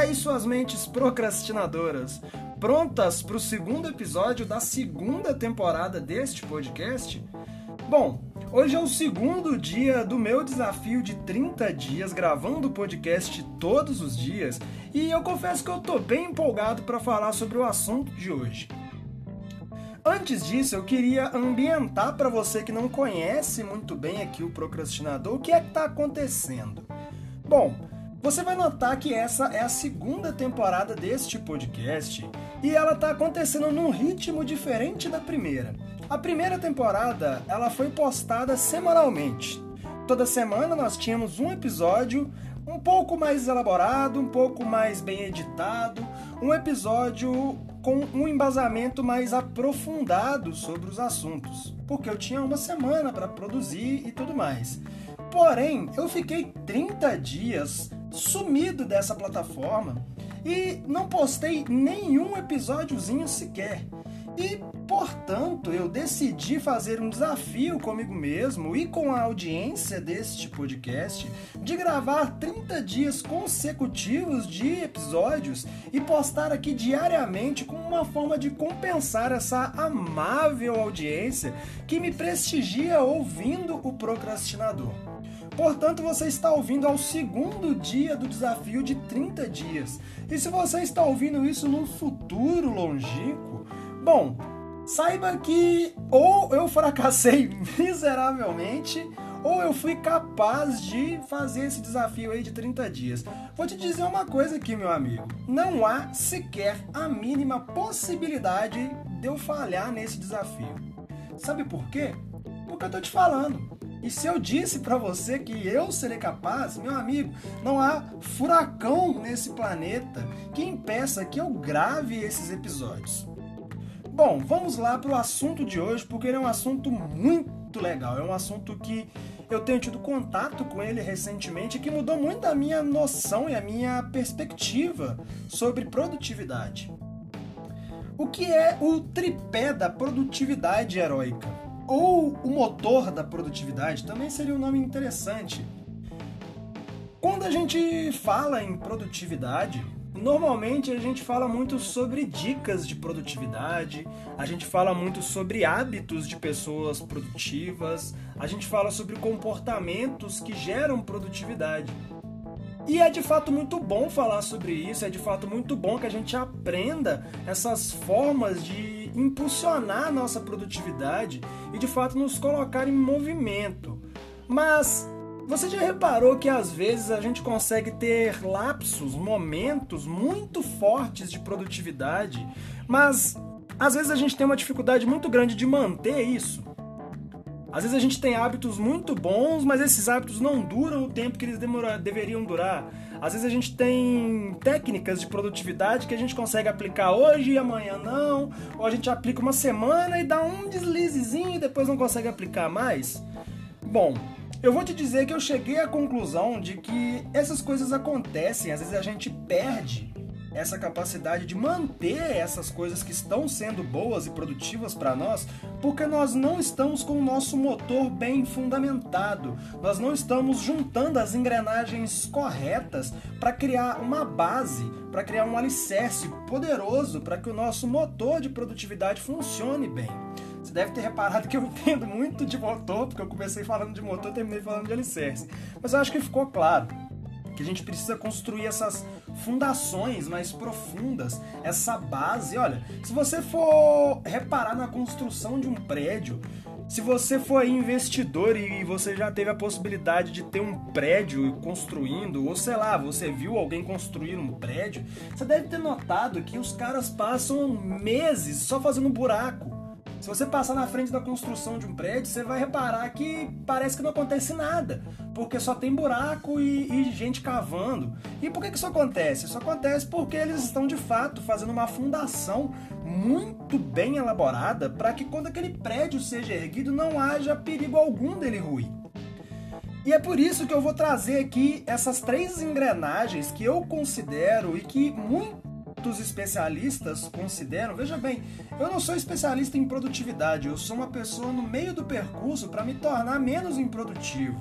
aí, suas mentes procrastinadoras? Prontas para o segundo episódio da segunda temporada deste podcast? Bom, hoje é o segundo dia do meu desafio de 30 dias gravando podcast todos os dias e eu confesso que eu tô bem empolgado para falar sobre o assunto de hoje. Antes disso, eu queria ambientar para você que não conhece muito bem aqui o procrastinador o que é que está acontecendo. Bom, você vai notar que essa é a segunda temporada deste podcast e ela está acontecendo num ritmo diferente da primeira. A primeira temporada ela foi postada semanalmente. Toda semana nós tínhamos um episódio um pouco mais elaborado, um pouco mais bem editado, um episódio com um embasamento mais aprofundado sobre os assuntos, porque eu tinha uma semana para produzir e tudo mais. Porém, eu fiquei 30 dias sumido dessa plataforma e não postei nenhum episódiozinho sequer. E, portanto, eu decidi fazer um desafio comigo mesmo e com a audiência deste podcast de gravar 30 dias consecutivos de episódios e postar aqui diariamente como uma forma de compensar essa amável audiência que me prestigia ouvindo o procrastinador. Portanto, você está ouvindo ao segundo dia do desafio de 30 dias. E se você está ouvindo isso num futuro longínquo, bom, saiba que ou eu fracassei miseravelmente ou eu fui capaz de fazer esse desafio aí de 30 dias. Vou te dizer uma coisa aqui, meu amigo. Não há sequer a mínima possibilidade de eu falhar nesse desafio. Sabe por quê? Porque eu tô te falando. E se eu disse para você que eu serei capaz, meu amigo, não há furacão nesse planeta que impeça que eu grave esses episódios. Bom, vamos lá para o assunto de hoje, porque ele é um assunto muito legal. É um assunto que eu tenho tido contato com ele recentemente e que mudou muito a minha noção e a minha perspectiva sobre produtividade. O que é o tripé da produtividade heróica? Ou o motor da produtividade também seria um nome interessante. Quando a gente fala em produtividade, normalmente a gente fala muito sobre dicas de produtividade, a gente fala muito sobre hábitos de pessoas produtivas, a gente fala sobre comportamentos que geram produtividade. E é de fato muito bom falar sobre isso, é de fato muito bom que a gente aprenda essas formas de impulsionar a nossa produtividade e de fato nos colocar em movimento. Mas você já reparou que às vezes a gente consegue ter lapsos, momentos muito fortes de produtividade, mas às vezes a gente tem uma dificuldade muito grande de manter isso? Às vezes a gente tem hábitos muito bons, mas esses hábitos não duram o tempo que eles demora, deveriam durar. Às vezes a gente tem técnicas de produtividade que a gente consegue aplicar hoje e amanhã não, ou a gente aplica uma semana e dá um deslizezinho e depois não consegue aplicar mais. Bom, eu vou te dizer que eu cheguei à conclusão de que essas coisas acontecem, às vezes a gente perde essa capacidade de manter essas coisas que estão sendo boas e produtivas para nós, porque nós não estamos com o nosso motor bem fundamentado, nós não estamos juntando as engrenagens corretas para criar uma base, para criar um alicerce poderoso para que o nosso motor de produtividade funcione bem. Você deve ter reparado que eu entendo muito de motor, porque eu comecei falando de motor e terminei falando de alicerce. Mas eu acho que ficou claro que a gente precisa construir essas fundações mais profundas, essa base. Olha, se você for reparar na construção de um prédio, se você for investidor e você já teve a possibilidade de ter um prédio construindo, ou sei lá, você viu alguém construir um prédio, você deve ter notado que os caras passam meses só fazendo buraco se você passar na frente da construção de um prédio, você vai reparar que parece que não acontece nada, porque só tem buraco e, e gente cavando. E por que, que isso acontece? Isso acontece porque eles estão de fato fazendo uma fundação muito bem elaborada para que quando aquele prédio seja erguido não haja perigo algum dele ruir. E é por isso que eu vou trazer aqui essas três engrenagens que eu considero e que muito muitos especialistas consideram. Veja bem, eu não sou especialista em produtividade, eu sou uma pessoa no meio do percurso para me tornar menos improdutivo.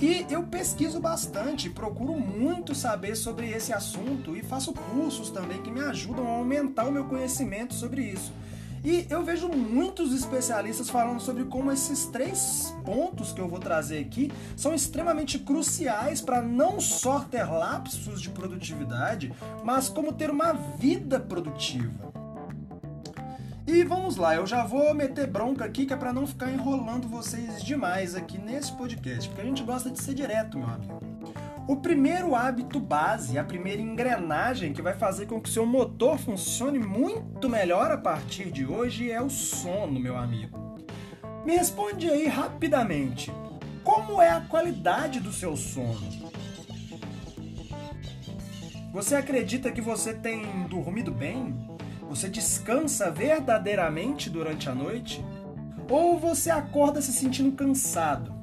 E eu pesquiso bastante, procuro muito saber sobre esse assunto e faço cursos também que me ajudam a aumentar o meu conhecimento sobre isso. E eu vejo muitos especialistas falando sobre como esses três pontos que eu vou trazer aqui são extremamente cruciais para não só ter lapsos de produtividade, mas como ter uma vida produtiva. E vamos lá, eu já vou meter bronca aqui que é para não ficar enrolando vocês demais aqui nesse podcast, porque a gente gosta de ser direto, meu amigo. O primeiro hábito base, a primeira engrenagem que vai fazer com que seu motor funcione muito melhor a partir de hoje é o sono, meu amigo. Me responde aí rapidamente. Como é a qualidade do seu sono? Você acredita que você tem dormido bem? Você descansa verdadeiramente durante a noite? Ou você acorda se sentindo cansado?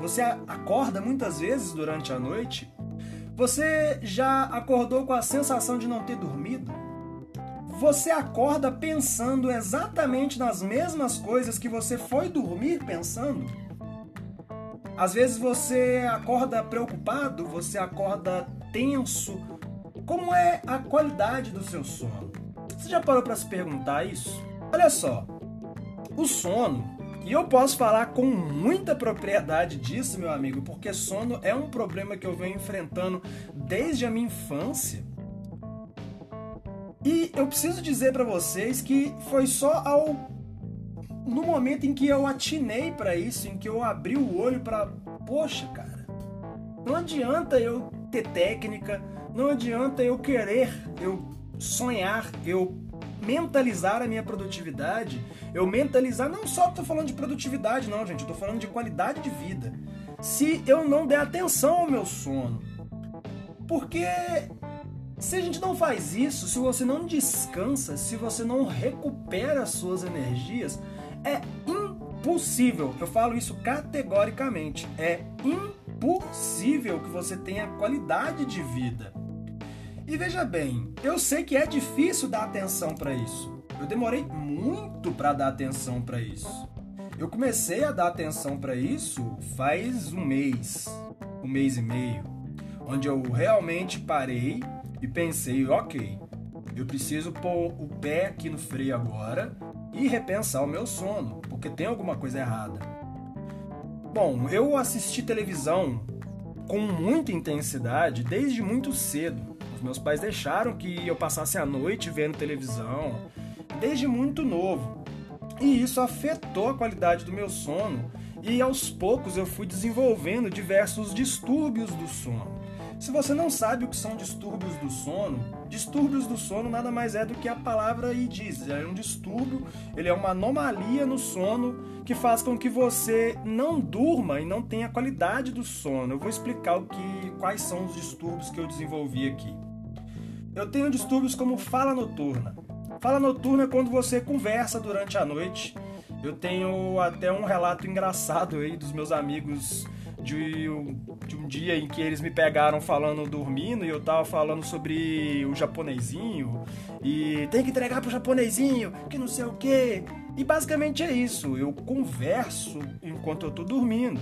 Você acorda muitas vezes durante a noite? Você já acordou com a sensação de não ter dormido? Você acorda pensando exatamente nas mesmas coisas que você foi dormir pensando? Às vezes você acorda preocupado, você acorda tenso. Como é a qualidade do seu sono? Você já parou para se perguntar isso? Olha só, o sono, e eu posso falar com muita propriedade disso, meu amigo, porque sono é um problema que eu venho enfrentando desde a minha infância. E eu preciso dizer para vocês que foi só ao no momento em que eu atinei para isso, em que eu abri o olho para, poxa, cara, não adianta eu ter técnica, não adianta eu querer, eu sonhar, eu mentalizar a minha produtividade, eu mentalizar, não só estou falando de produtividade, não, gente, estou falando de qualidade de vida. Se eu não der atenção ao meu sono. Porque se a gente não faz isso, se você não descansa, se você não recupera as suas energias, é impossível. Eu falo isso categoricamente. É impossível que você tenha qualidade de vida. E veja bem, eu sei que é difícil dar atenção para isso. Eu demorei muito para dar atenção para isso. Eu comecei a dar atenção para isso faz um mês, um mês e meio, onde eu realmente parei e pensei, ok, eu preciso pôr o pé aqui no freio agora e repensar o meu sono, porque tem alguma coisa errada. Bom, eu assisti televisão com muita intensidade desde muito cedo. Meus pais deixaram que eu passasse a noite vendo televisão desde muito novo. E isso afetou a qualidade do meu sono e aos poucos eu fui desenvolvendo diversos distúrbios do sono. Se você não sabe o que são distúrbios do sono, distúrbios do sono nada mais é do que a palavra aí diz. É um distúrbio, ele é uma anomalia no sono que faz com que você não durma e não tenha qualidade do sono. Eu vou explicar o que, quais são os distúrbios que eu desenvolvi aqui. Eu tenho distúrbios como fala noturna. Fala noturna é quando você conversa durante a noite. Eu tenho até um relato engraçado aí dos meus amigos de um, de um dia em que eles me pegaram falando dormindo e eu tava falando sobre o japonesinho e tem que entregar pro japonesinho, que não sei o que. E basicamente é isso, eu converso enquanto eu tô dormindo.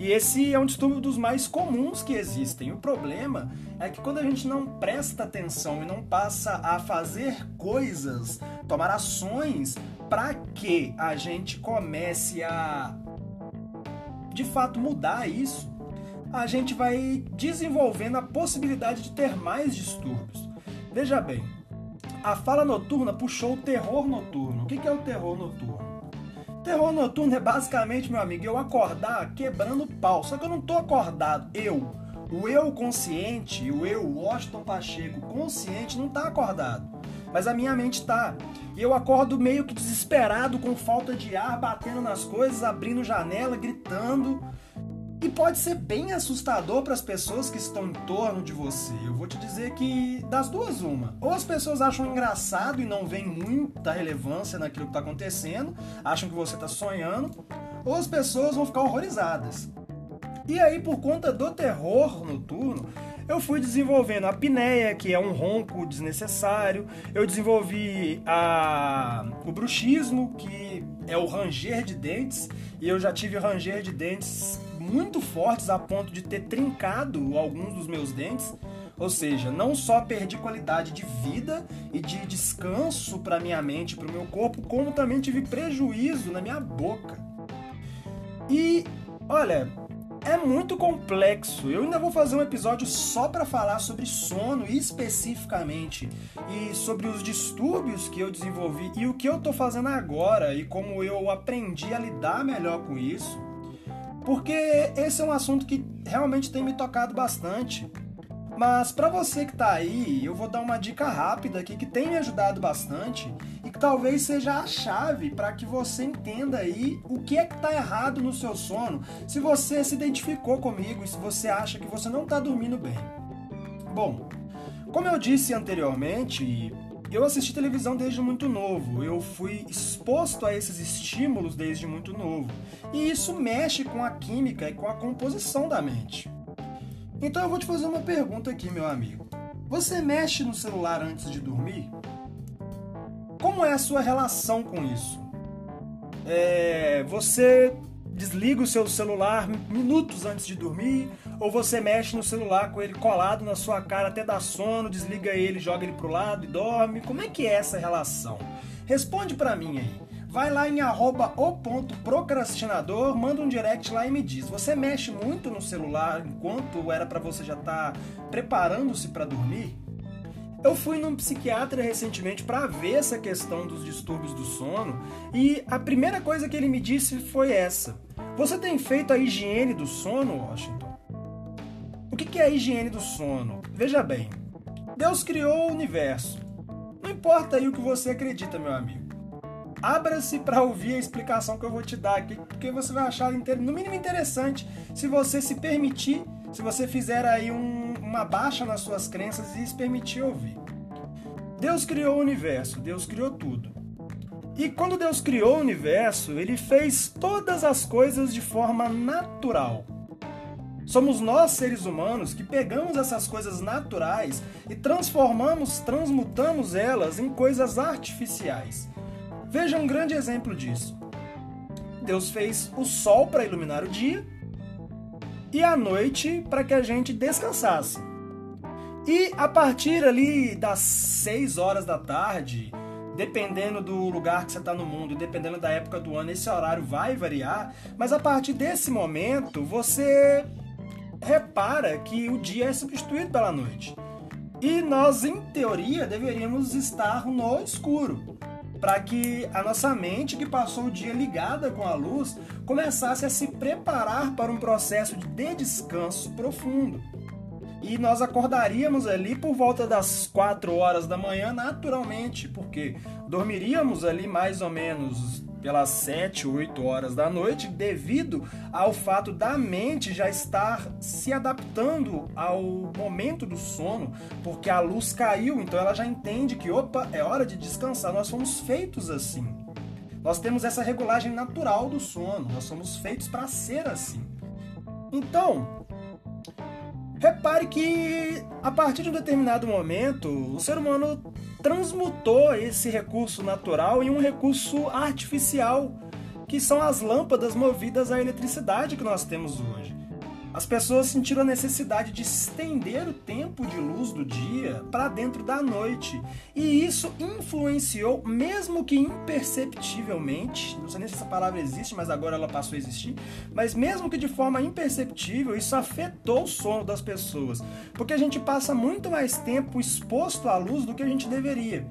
E esse é um distúrbio dos mais comuns que existem. O problema é que quando a gente não presta atenção e não passa a fazer coisas, tomar ações para que a gente comece a de fato mudar isso, a gente vai desenvolvendo a possibilidade de ter mais distúrbios. Veja bem, a fala noturna puxou o terror noturno. O que é o terror noturno? Terror noturno é basicamente, meu amigo, eu acordar quebrando pau. Só que eu não tô acordado. Eu, o eu consciente, o eu Washington Pacheco consciente não tá acordado. Mas a minha mente tá. E eu acordo meio que desesperado, com falta de ar, batendo nas coisas, abrindo janela, gritando. E pode ser bem assustador para as pessoas que estão em torno de você. Eu vou te dizer que das duas uma. Ou as pessoas acham engraçado e não veem muita relevância naquilo que está acontecendo, acham que você está sonhando, ou as pessoas vão ficar horrorizadas. E aí, por conta do terror noturno, eu fui desenvolvendo a apneia, que é um ronco desnecessário. Eu desenvolvi a... o bruxismo, que é o ranger de dentes. E eu já tive ranger de dentes muito fortes a ponto de ter trincado alguns dos meus dentes. Ou seja, não só perdi qualidade de vida e de descanso para minha mente, para o meu corpo, como também tive prejuízo na minha boca. E olha, é muito complexo. Eu ainda vou fazer um episódio só para falar sobre sono especificamente e sobre os distúrbios que eu desenvolvi e o que eu tô fazendo agora e como eu aprendi a lidar melhor com isso. Porque esse é um assunto que realmente tem me tocado bastante. Mas para você que tá aí, eu vou dar uma dica rápida aqui que tem me ajudado bastante e que talvez seja a chave para que você entenda aí o que é que tá errado no seu sono, se você se identificou comigo e se você acha que você não tá dormindo bem. Bom, como eu disse anteriormente, eu assisti televisão desde muito novo, eu fui exposto a esses estímulos desde muito novo, e isso mexe com a química e com a composição da mente. Então eu vou te fazer uma pergunta aqui, meu amigo. Você mexe no celular antes de dormir? Como é a sua relação com isso? É, você desliga o seu celular minutos antes de dormir? Ou você mexe no celular com ele colado na sua cara até dar sono, desliga ele, joga ele pro lado e dorme? Como é que é essa relação? Responde para mim aí vai lá em arroba o ponto procrastinador, manda um direct lá e me diz. Você mexe muito no celular enquanto era para você já estar tá preparando-se para dormir? Eu fui num psiquiatra recentemente para ver essa questão dos distúrbios do sono e a primeira coisa que ele me disse foi essa: Você tem feito a higiene do sono, Washington? O que é a higiene do sono? Veja bem, Deus criou o universo. Não importa aí o que você acredita, meu amigo abra-se para ouvir a explicação que eu vou te dar aqui, porque você vai achar no mínimo interessante se você se permitir, se você fizer aí um, uma baixa nas suas crenças e se permitir ouvir. Deus criou o universo, Deus criou tudo. E quando Deus criou o universo, ele fez todas as coisas de forma natural. Somos nós, seres humanos, que pegamos essas coisas naturais e transformamos, transmutamos elas em coisas artificiais. Veja um grande exemplo disso. Deus fez o sol para iluminar o dia e a noite para que a gente descansasse. E a partir ali das 6 horas da tarde, dependendo do lugar que você está no mundo, dependendo da época do ano, esse horário vai variar, mas a partir desse momento você repara que o dia é substituído pela noite. E nós, em teoria, deveríamos estar no escuro para que a nossa mente, que passou o dia ligada com a luz, começasse a se preparar para um processo de descanso profundo. E nós acordaríamos ali por volta das 4 horas da manhã naturalmente, porque dormiríamos ali mais ou menos pelas 7, 8 horas da noite, devido ao fato da mente já estar se adaptando ao momento do sono, porque a luz caiu, então ela já entende que, opa, é hora de descansar. Nós fomos feitos assim. Nós temos essa regulagem natural do sono, nós somos feitos para ser assim. Então, repare que a partir de um determinado momento, o ser humano transmutou esse recurso natural em um recurso artificial, que são as lâmpadas movidas à eletricidade que nós temos hoje. As pessoas sentiram a necessidade de estender o tempo de luz do dia para dentro da noite. E isso influenciou, mesmo que imperceptivelmente, não sei nem se essa palavra existe, mas agora ela passou a existir, mas mesmo que de forma imperceptível, isso afetou o sono das pessoas. Porque a gente passa muito mais tempo exposto à luz do que a gente deveria.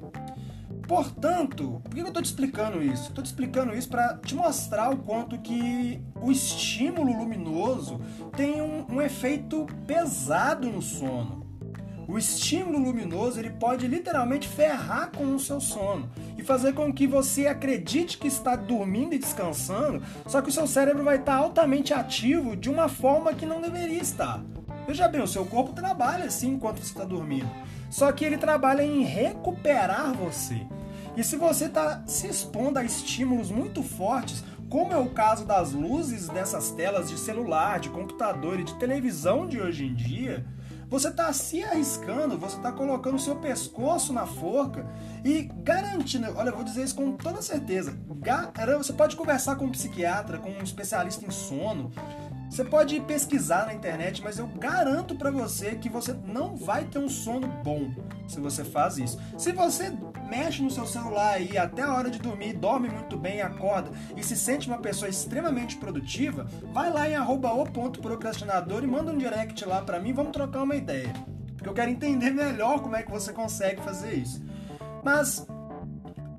Portanto, por que eu estou te explicando isso? Estou te explicando isso para te mostrar o quanto que o estímulo luminoso tem um, um, efeito pesado no sono. O estímulo luminoso ele pode literalmente ferrar com o seu sono e fazer com que você acredite que está dormindo e descansando, só que o seu cérebro vai estar altamente ativo de uma forma que não deveria estar. Veja bem, o seu corpo trabalha assim enquanto você está dormindo, só que ele trabalha em recuperar você. E se você está se expondo a estímulos muito fortes, como é o caso das luzes dessas telas de celular, de computador e de televisão de hoje em dia, você está se arriscando, você está colocando o seu pescoço na forca e garantindo, olha, eu vou dizer isso com toda certeza, você pode conversar com um psiquiatra, com um especialista em sono, Você pode pesquisar na internet, mas eu garanto para você que você não vai ter um sono bom se você faz isso. Se você mexe no seu celular aí até a hora de dormir, dorme muito bem, acorda e se sente uma pessoa extremamente produtiva, vai lá em @o.procrastinador e manda um direct lá para mim, vamos trocar uma ideia. Porque eu quero entender melhor como é que você consegue fazer isso. Mas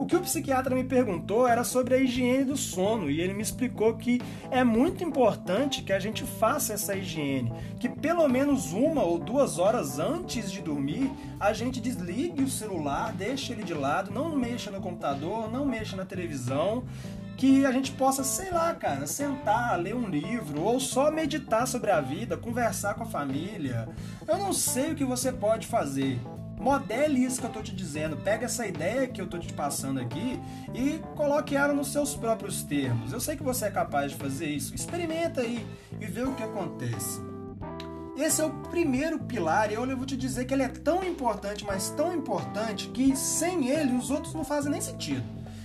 o que o psiquiatra me perguntou era sobre a higiene do sono e ele me explicou que é muito importante que a gente faça essa higiene, que pelo menos uma ou duas horas antes de dormir a gente desligue o celular, deixe ele de lado, não mexa no computador, não mexa na televisão, que a gente possa, sei lá, cara, sentar, ler um livro ou só meditar sobre a vida, conversar com a família. Eu não sei o que você pode fazer, Modele isso que eu tô te dizendo. Pega essa ideia que eu tô te passando aqui e coloque ela nos seus próprios termos. Eu sei que você é capaz de fazer isso. Experimenta aí e vê o que acontece. Esse é o primeiro pilar e eu vou te dizer que ele é tão importante, mas tão importante que sem ele os outros não fazem nem sentido.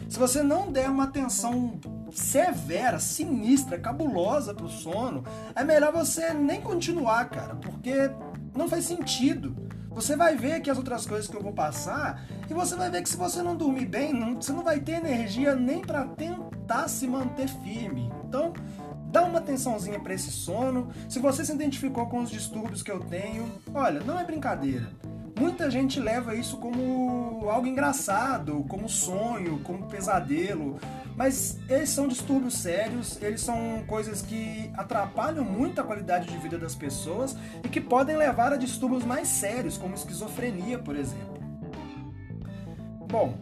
Se você não der uma atenção severa, sinistra, cabulosa pro sono, é melhor você nem continuar, cara, porque não faz sentido. Você vai ver que as outras coisas que eu vou passar e você vai ver que se você não dormir bem, não, você não vai ter energia nem para tentar se manter firme. Então, dá uma atençãozinha para esse sono. Se você se identificou com os distúrbios que eu tenho, olha, não é brincadeira. Muita gente leva isso como algo engraçado, como sonho, como pesadelo, mas eles são distúrbios sérios, eles são coisas que atrapalham muito a qualidade de vida das pessoas e que podem levar a distúrbios mais sérios, como esquizofrenia, por exemplo. Bom,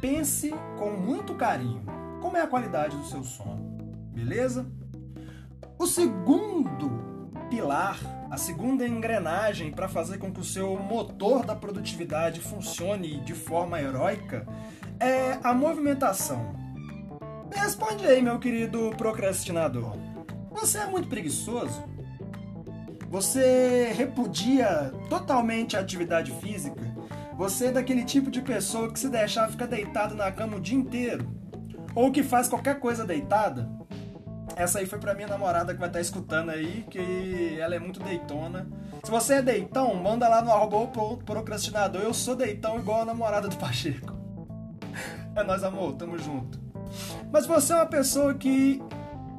pense com muito carinho como é a qualidade do seu sono, beleza? O segundo pilar a segunda engrenagem para fazer com que o seu motor da produtividade funcione de forma heróica é a movimentação. responde aí, meu querido procrastinador. Você é muito preguiçoso? Você repudia totalmente a atividade física? Você é daquele tipo de pessoa que se deixar fica deitado na cama o dia inteiro? Ou que faz qualquer coisa deitada? Essa aí foi pra minha namorada que vai estar tá escutando aí, que ela é muito deitona. Se você é deitão, manda lá no arroba procrastinador. Eu sou deitão igual a namorada do Pacheco. É nóis, amor, tamo junto. Mas você é uma pessoa que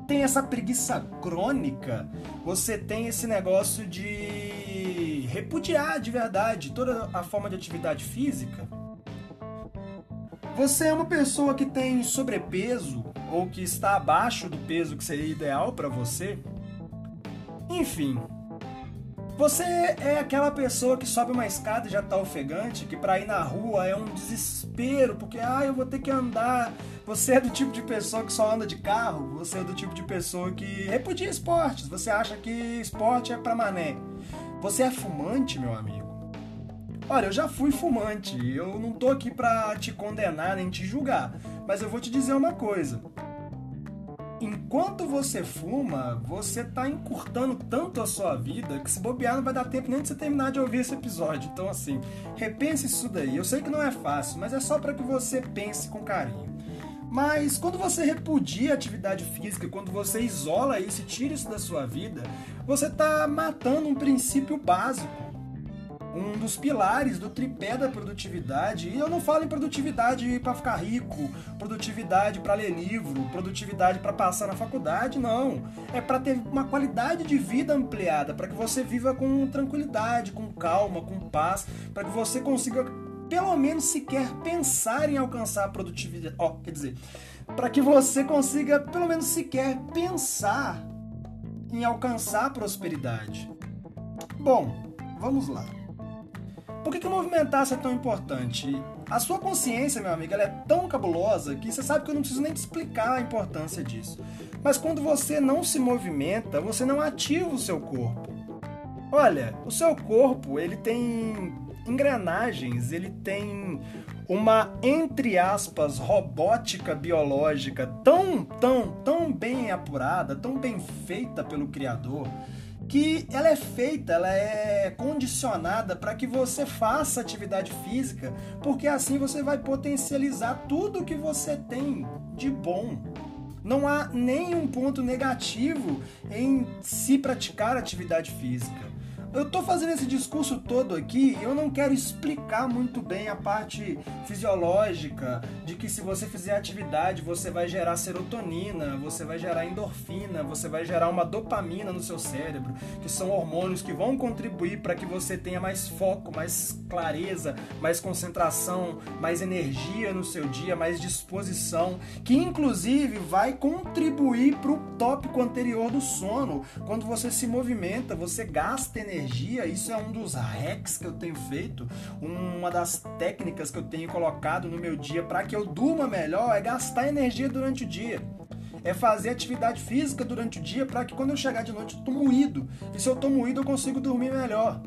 tem essa preguiça crônica, você tem esse negócio de repudiar de verdade toda a forma de atividade física. Você é uma pessoa que tem sobrepeso ou que está abaixo do peso que seria ideal para você? Enfim, você é aquela pessoa que sobe uma escada e já tá ofegante, que para ir na rua é um desespero, porque ah, eu vou ter que andar. Você é do tipo de pessoa que só anda de carro, você é do tipo de pessoa que repudia esportes, você acha que esporte é para mané. Você é fumante, meu amigo. Olha, eu já fui fumante, eu não tô aqui pra te condenar nem te julgar, mas eu vou te dizer uma coisa. Enquanto você fuma, você tá encurtando tanto a sua vida que se bobear não vai dar tempo nem de você terminar de ouvir esse episódio. Então, assim, repense isso daí. Eu sei que não é fácil, mas é só para que você pense com carinho. Mas quando você repudia a atividade física, quando você isola isso e tira isso da sua vida, você está matando um princípio básico um dos pilares do tripé da produtividade. E eu não falo em produtividade para ficar rico, produtividade para ler livro, produtividade para passar na faculdade, não. É para ter uma qualidade de vida ampliada, para que você viva com tranquilidade, com calma, com paz, para que você consiga pelo menos sequer pensar em alcançar a produtividade. Ó, oh, quer dizer, para que você consiga pelo menos sequer pensar em alcançar a prosperidade. Bom, vamos lá. Por que, que movimentar-se é tão importante? A sua consciência, meu amigo, ela é tão cabulosa que você sabe que eu não preciso nem te explicar a importância disso. Mas quando você não se movimenta, você não ativa o seu corpo. Olha, o seu corpo, ele tem engrenagens, ele tem uma, entre aspas, robótica biológica tão, tão, tão bem apurada, tão bem feita pelo Criador, que ela é feita, ela é condicionada para que você faça atividade física, porque assim você vai potencializar tudo que você tem de bom. Não há nenhum ponto negativo em se praticar atividade física. Eu tô fazendo esse discurso todo aqui, eu não quero explicar muito bem a parte fisiológica de que se você fizer atividade, você vai gerar serotonina, você vai gerar endorfina, você vai gerar uma dopamina no seu cérebro, que são hormônios que vão contribuir para que você tenha mais foco, mais clareza, mais concentração, mais energia no seu dia, mais disposição, que inclusive vai contribuir para o tópico anterior do sono. Quando você se movimenta, você gasta energia energia, isso é um dos hacks que eu tenho feito, uma das técnicas que eu tenho colocado no meu dia para que eu durma melhor é gastar energia durante o dia. É fazer atividade física durante o dia para que quando eu chegar de noite eu tô moído. E se eu tô moído eu consigo dormir melhor.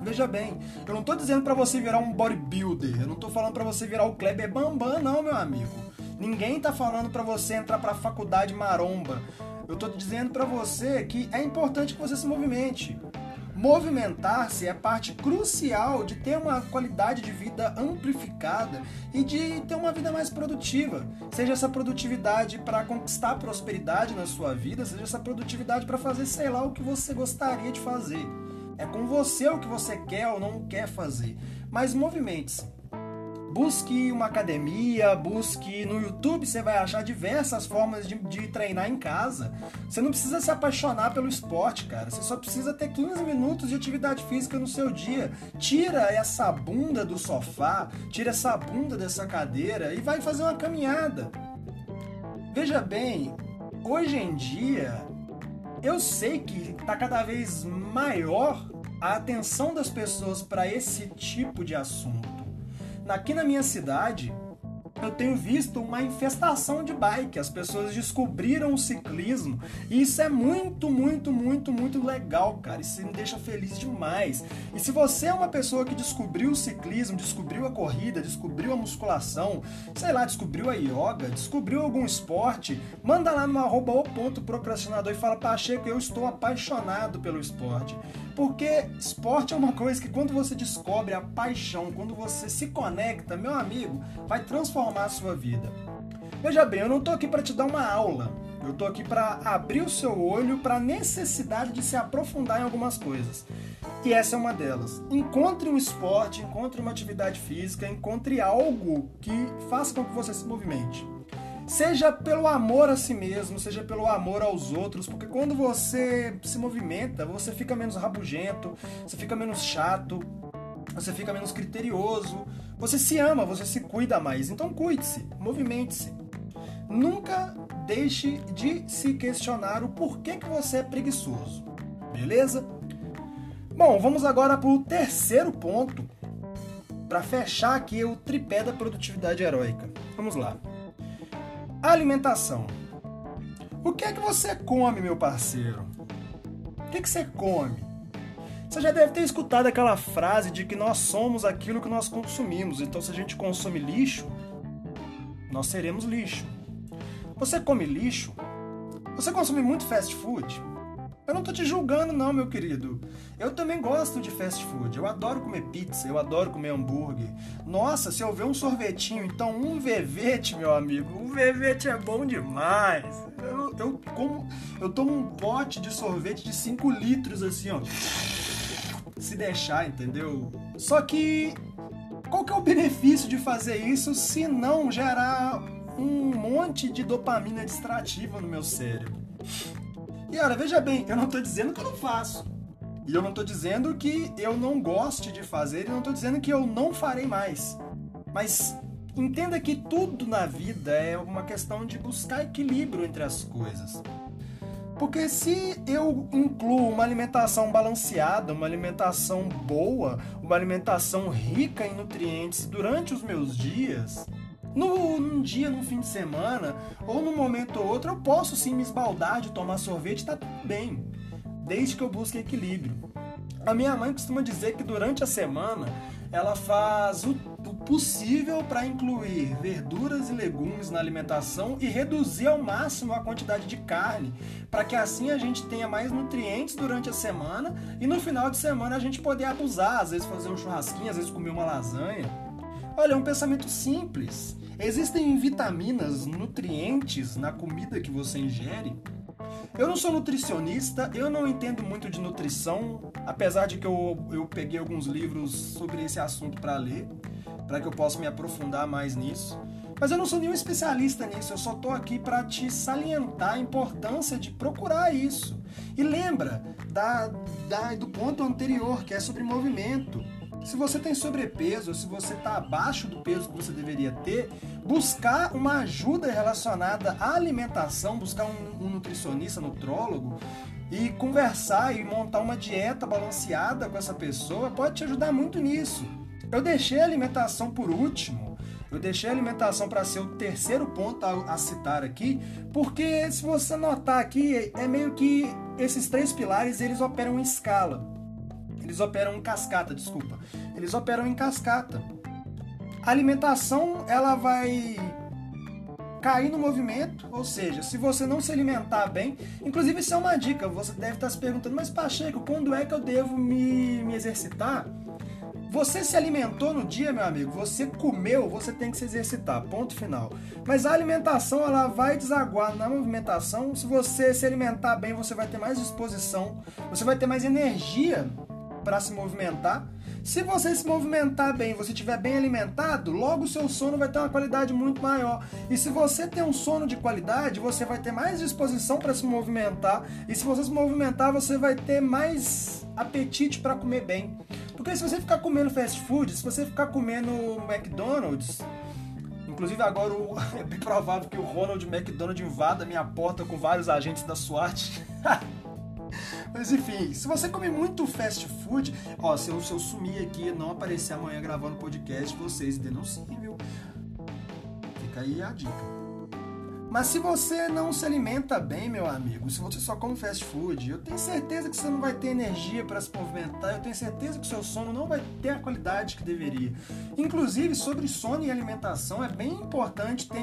Veja bem, eu não tô dizendo para você virar um bodybuilder, eu não tô falando para você virar o Kleber Bambam não, meu amigo. Ninguém tá falando para você entrar para a faculdade maromba. Eu tô dizendo para você que é importante que você se movimente. Movimentar-se é parte crucial de ter uma qualidade de vida amplificada e de ter uma vida mais produtiva. Seja essa produtividade para conquistar prosperidade na sua vida, seja essa produtividade para fazer, sei lá, o que você gostaria de fazer. É com você o que você quer ou não quer fazer. Mas movimente-se busque uma academia, busque no YouTube, você vai achar diversas formas de, de, treinar em casa. Você não precisa se apaixonar pelo esporte, cara. Você só precisa ter 15 minutos de atividade física no seu dia. Tira essa bunda do sofá, tira essa bunda dessa cadeira e vai fazer uma caminhada. Veja bem, hoje em dia, eu sei que está cada vez maior a atenção das pessoas para esse tipo de assunto. Aqui na minha cidade, eu tenho visto uma infestação de bike. As pessoas descobriram o ciclismo e isso é muito, muito, muito, muito legal, cara. Isso me deixa feliz demais. E se você é uma pessoa que descobriu o ciclismo, descobriu a corrida, descobriu a musculação, sei lá, descobriu a yoga, descobriu algum esporte, manda lá no arroba o ponto procrastinador e fala, Pacheco, eu estou apaixonado pelo esporte. Porque esporte é uma coisa que quando você descobre a paixão, quando você se conecta, meu amigo, vai transformar a sua vida. Veja bem, eu não estou aqui para te dar uma aula. Eu estou aqui para abrir o seu olho para a necessidade de se aprofundar em algumas coisas. E essa é uma delas. Encontre um esporte, encontre uma atividade física, encontre algo que faça com que você se movimente. Seja pelo amor a si mesmo, seja pelo amor aos outros, porque quando você se movimenta, você fica menos rabugento, você fica menos chato, você fica menos criterioso, você se ama, você se cuida mais. Então cuide-se, movimente-se. Nunca deixe de se questionar o porquê que você é preguiçoso. Beleza? Bom, vamos agora para o terceiro ponto, para fechar aqui o tripé da produtividade heróica. Vamos lá. Alimentação. O que é que você come, meu parceiro? O que, é que você come? Você já deve ter escutado aquela frase de que nós somos aquilo que nós consumimos. Então, se a gente consome lixo, nós seremos lixo. Você come lixo? Você consome muito fast food? Eu não tô te julgando, não, meu querido. Eu também gosto de fast food. Eu adoro comer pizza, eu adoro comer hambúrguer. Nossa, se eu ver um sorvetinho, então um vevete, meu amigo. Um vevete é bom demais. Eu, eu como. Eu tomo um pote de sorvete de 5 litros assim, ó. Se deixar, entendeu? Só que. Qual que é o benefício de fazer isso se não gerar um monte de dopamina distrativa no meu cérebro? E olha, veja bem, eu não estou dizendo que eu não faço. E eu não estou dizendo que eu não goste de fazer, e não estou dizendo que eu não farei mais. Mas entenda que tudo na vida é uma questão de buscar equilíbrio entre as coisas. Porque se eu incluo uma alimentação balanceada, uma alimentação boa, uma alimentação rica em nutrientes durante os meus dias, no, num dia, num fim de semana, ou num momento ou outro, eu posso sim me esbaldar de tomar sorvete, tá tudo bem, desde que eu busque equilíbrio. A minha mãe costuma dizer que durante a semana ela faz o, o possível para incluir verduras e legumes na alimentação e reduzir ao máximo a quantidade de carne, para que assim a gente tenha mais nutrientes durante a semana e no final de semana a gente poder abusar, às vezes fazer um churrasquinho, às vezes comer uma lasanha. Olha, é um pensamento simples Existem vitaminas, nutrientes na comida que você ingere. Eu não sou nutricionista, eu não entendo muito de nutrição, apesar de que eu, eu peguei alguns livros sobre esse assunto para ler, para que eu possa me aprofundar mais nisso. Mas eu não sou nenhum especialista nisso, eu só tô aqui para te salientar a importância de procurar isso. E lembra da, da, do ponto anterior, que é sobre movimento. Se você tem sobrepeso, se você está abaixo do peso que você deveria ter, buscar uma ajuda relacionada à alimentação, buscar um, um nutricionista, nutrólogo, e conversar e montar uma dieta balanceada com essa pessoa pode te ajudar muito nisso. Eu deixei a alimentação por último, eu deixei a alimentação para ser o terceiro ponto a, a, citar aqui, porque se você notar aqui, é meio que esses três pilares eles operam em escala. Eles operam em cascata, desculpa. Eles operam em cascata. A alimentação ela vai cair no movimento, ou seja, se você não se alimentar bem, inclusive isso é uma dica, você deve estar se perguntando, mas Pacheco, quando é que eu devo me, me exercitar? Você se alimentou no dia, meu amigo, você comeu, você tem que se exercitar, ponto final. Mas a alimentação, ela vai desaguar na movimentação. Se você se alimentar bem, você vai ter mais disposição, você vai ter mais energia para se movimentar. Se você se movimentar bem, você estiver bem alimentado, logo o seu sono vai ter uma qualidade muito maior. E se você tem um sono de qualidade, você vai ter mais disposição para se movimentar. E se você se movimentar, você vai ter mais apetite para comer bem. Porque se você ficar comendo fast food, se você ficar comendo McDonald's, inclusive agora é bem provável que o Ronald McDonald invada minha porta com vários agentes da SWAT. Mas enfim, se você come muito fast food, ó, se eu, se eu sumir aqui e não aparecer amanhã gravando podcast, vocês denunciem, viu? Fica aí a dica. Mas se você não se alimenta bem, meu amigo, se você só come fast food, eu tenho certeza que você não vai ter energia para se movimentar, eu tenho certeza que o seu sono não vai ter a qualidade que deveria. Inclusive, sobre sono e alimentação, é bem importante ter,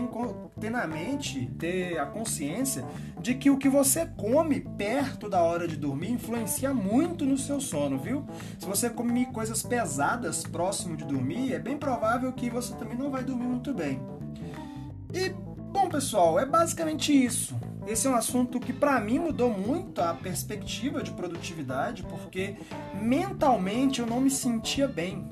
ter na mente, ter a consciência de que o que você come perto da hora de dormir influencia muito no seu sono, viu? Se você comer coisas pesadas próximo de dormir, é bem provável que você também não vai dormir muito bem. E Bom, pessoal, é basicamente isso. Esse é um assunto que para mim mudou muito a perspectiva de produtividade, porque mentalmente eu não me sentia bem.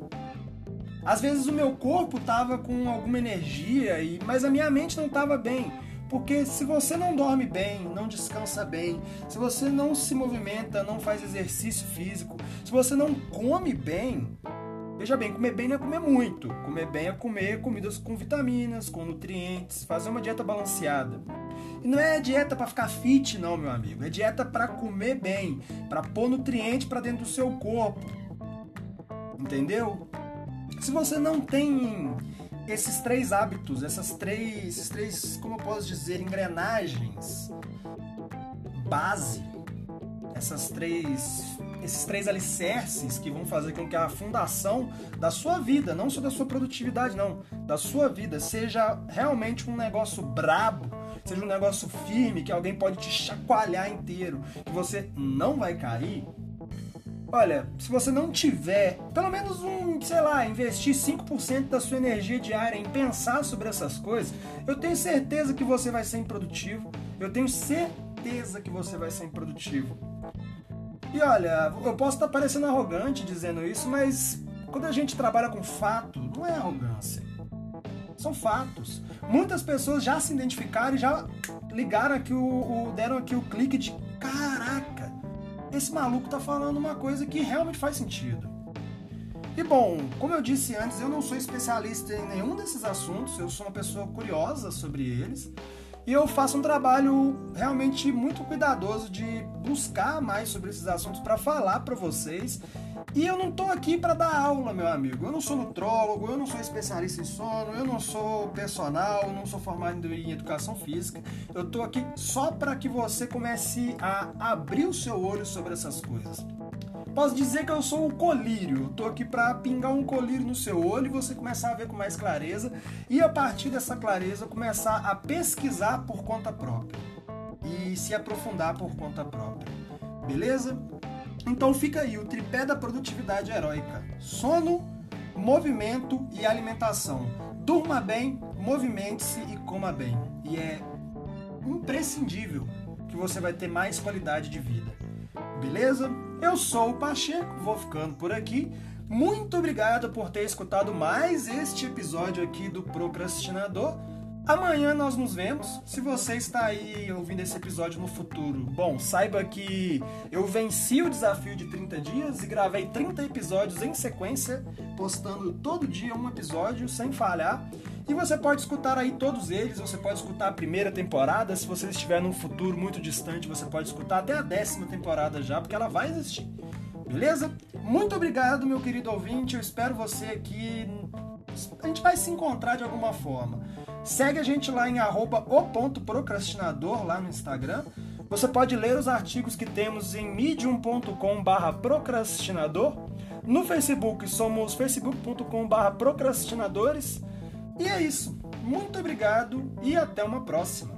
Às vezes o meu corpo tava com alguma energia, e mas a minha mente não estava bem. Porque se você não dorme bem, não descansa bem, se você não se movimenta, não faz exercício físico, se você não come bem, Veja bem, comer bem não é comer muito. Comer bem é comer comidas com vitaminas, com nutrientes, fazer uma dieta balanceada. E não é dieta para ficar fit, não, meu amigo. É dieta para comer bem, para pôr nutriente para dentro do seu corpo. Entendeu? Se você não tem esses três hábitos, essas três, esses três, como eu posso dizer, engrenagens base, essas três esses três alicerces que vão fazer com que a fundação da sua vida, não só da sua produtividade, não, da sua vida, seja realmente um negócio brabo, seja um negócio firme, que alguém pode te chacoalhar inteiro, que você não vai cair. Olha, se você não tiver, pelo menos um, sei lá, investir 5% da sua energia diária em pensar sobre essas coisas, eu tenho certeza que você vai ser improdutivo. Eu tenho certeza que você vai ser improdutivo. E olha, eu posso estar parecendo arrogante dizendo isso, mas quando a gente trabalha com fato, não é arrogância. São fatos. Muitas pessoas já se identificaram e já ligaram aqui o, o deram aqui o clique de caraca, esse maluco tá falando uma coisa que realmente faz sentido. E bom, como eu disse antes, eu não sou especialista em nenhum desses assuntos, eu sou uma pessoa curiosa sobre eles. E eu faço um trabalho realmente muito cuidadoso de buscar mais sobre esses assuntos para falar para vocês. E eu não tô aqui para dar aula, meu amigo. Eu não sou nutrólogo, eu não sou especialista em sono, eu não sou personal, eu não sou formado em educação física. Eu tô aqui só para que você comece a abrir o seu olho sobre essas coisas. Posso dizer que eu sou um colírio. Tô aqui para pingar um colírio no seu olho e você começar a ver com mais clareza e a partir dessa clareza começar a pesquisar por conta própria e se aprofundar por conta própria. Beleza? Então fica aí o tripé da produtividade heróica: sono, movimento e alimentação. Durma bem, movimente-se e coma bem. E é imprescindível que você vai ter mais qualidade de vida. Beleza? Eu sou o Pacheco, vou ficando por aqui. Muito obrigado por ter escutado mais este episódio aqui do Procrastinador. Amanhã nós nos vemos. Se você está aí ouvindo esse episódio no futuro, bom, saiba que eu venci o desafio de 30 dias e gravei 30 episódios em sequência, postando todo dia um episódio sem falhar. E você pode escutar aí todos eles, você pode escutar a primeira temporada, se você estiver num futuro muito distante, você pode escutar até a décima temporada já, porque ela vai existir. Beleza? Muito obrigado, meu querido ouvinte. Eu espero você aqui. A gente vai se encontrar de alguma forma. Segue a gente lá em o.procrastinador lá no Instagram. Você pode ler os artigos que temos em medium.com/barra procrastinador. No Facebook somos facebook.com/barra procrastinadores. E é isso. Muito obrigado e até uma próxima.